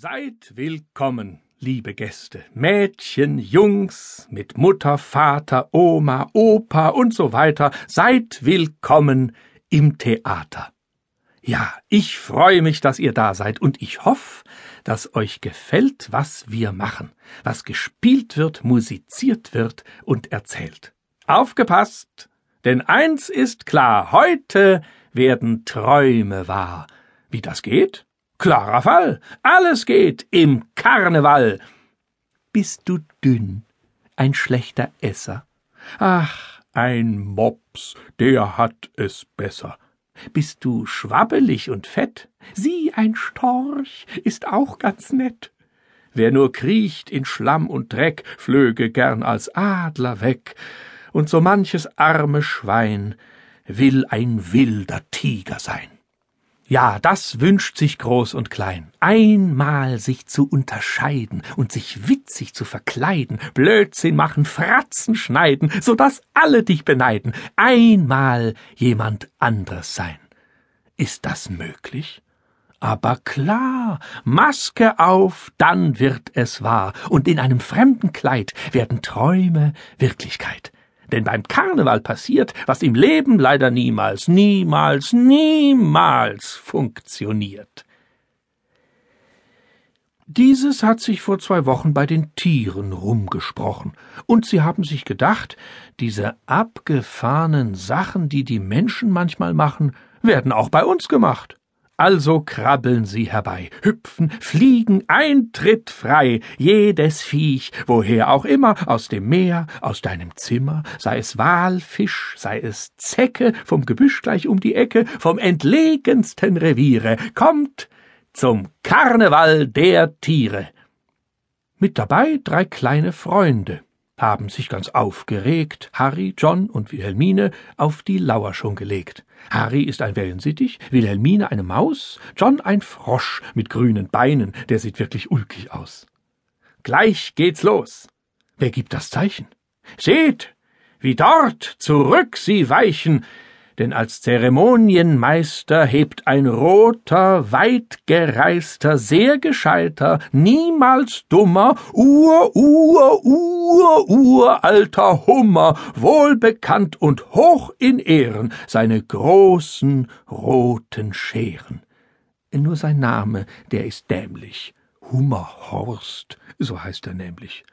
Seid willkommen, liebe Gäste, Mädchen, Jungs, mit Mutter, Vater, Oma, Opa und so weiter, seid willkommen im Theater. Ja, ich freue mich, dass ihr da seid, und ich hoffe, dass euch gefällt, was wir machen, was gespielt wird, musiziert wird und erzählt. Aufgepasst! Denn eins ist klar, heute werden Träume wahr. Wie das geht? Klarer Fall. Alles geht im Karneval. Bist du dünn, ein schlechter Esser? Ach, ein Mops, der hat es besser. Bist du schwabbelig und fett? Sieh, ein Storch ist auch ganz nett. Wer nur kriecht in Schlamm und Dreck, flöge gern als Adler weg, und so manches arme Schwein will ein wilder Tiger sein. Ja, das wünscht sich groß und klein. Einmal sich zu unterscheiden und sich witzig zu verkleiden, Blödsinn machen, Fratzen schneiden, so dass alle dich beneiden. Einmal jemand anderes sein. Ist das möglich? Aber klar, Maske auf, dann wird es wahr, und in einem fremden Kleid werden Träume Wirklichkeit. Denn beim Karneval passiert, was im Leben leider niemals, niemals, niemals funktioniert. Dieses hat sich vor zwei Wochen bei den Tieren rumgesprochen, und sie haben sich gedacht, diese abgefahrenen Sachen, die die Menschen manchmal machen, werden auch bei uns gemacht. Also krabbeln sie herbei, hüpfen, fliegen, Eintritt frei, jedes Viech, woher auch immer, aus dem Meer, aus deinem Zimmer, sei es Walfisch, sei es Zecke, vom Gebüsch gleich um die Ecke, vom entlegensten Reviere, kommt zum Karneval der Tiere. Mit dabei drei kleine Freunde, haben sich ganz aufgeregt, Harry, John und Wilhelmine auf die Lauer schon gelegt. Harry ist ein Wellensittich, Wilhelmine eine Maus, John ein Frosch mit grünen Beinen, der sieht wirklich ulkig aus. Gleich geht's los. Wer gibt das Zeichen? Seht, wie dort zurück sie weichen, denn als Zeremonienmeister hebt ein roter, weitgereister, sehr gescheiter, niemals dummer, ur, ur, ur, uralter Hummer, wohlbekannt und hoch in Ehren, seine großen roten Scheren. Nur sein Name, der ist dämlich. Hummerhorst, so heißt er nämlich.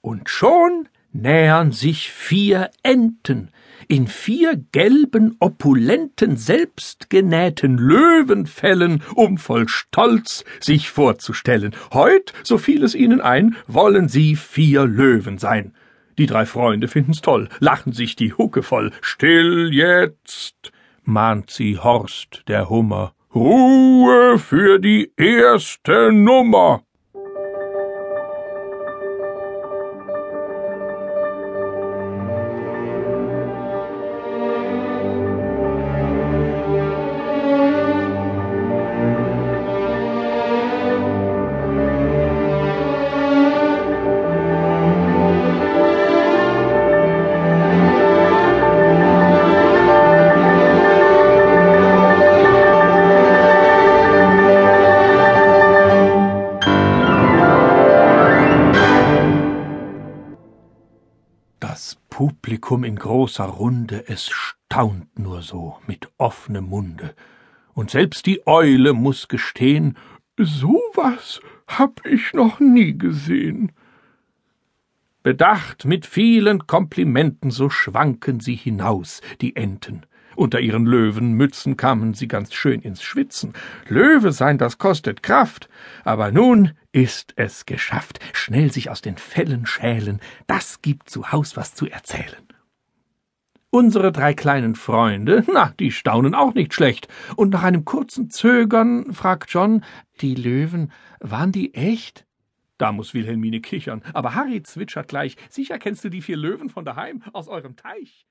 Und schon nähern sich vier Enten, in vier gelben, opulenten, selbstgenähten Löwenfellen, um voll Stolz sich vorzustellen. Heut, so fiel es ihnen ein, wollen sie vier Löwen sein. Die drei Freunde finden's toll, lachen sich die Hucke voll. Still jetzt, mahnt sie Horst, der Hummer. Ruhe für die erste Nummer. Publikum in großer Runde, es staunt nur so mit offenem Munde, und selbst die Eule muss gestehen, so was hab ich noch nie gesehen. Bedacht mit vielen Komplimenten, so schwanken sie hinaus, die Enten, unter ihren Löwenmützen kamen sie ganz schön ins Schwitzen. Löwe sein, das kostet Kraft. Aber nun ist es geschafft. Schnell sich aus den Fellen schälen, das gibt zu Haus was zu erzählen. Unsere drei kleinen Freunde, na, die staunen auch nicht schlecht. Und nach einem kurzen Zögern fragt John, die Löwen, waren die echt? Da muss Wilhelmine kichern, aber Harry zwitschert gleich, sicher kennst du die vier Löwen von daheim aus eurem Teich.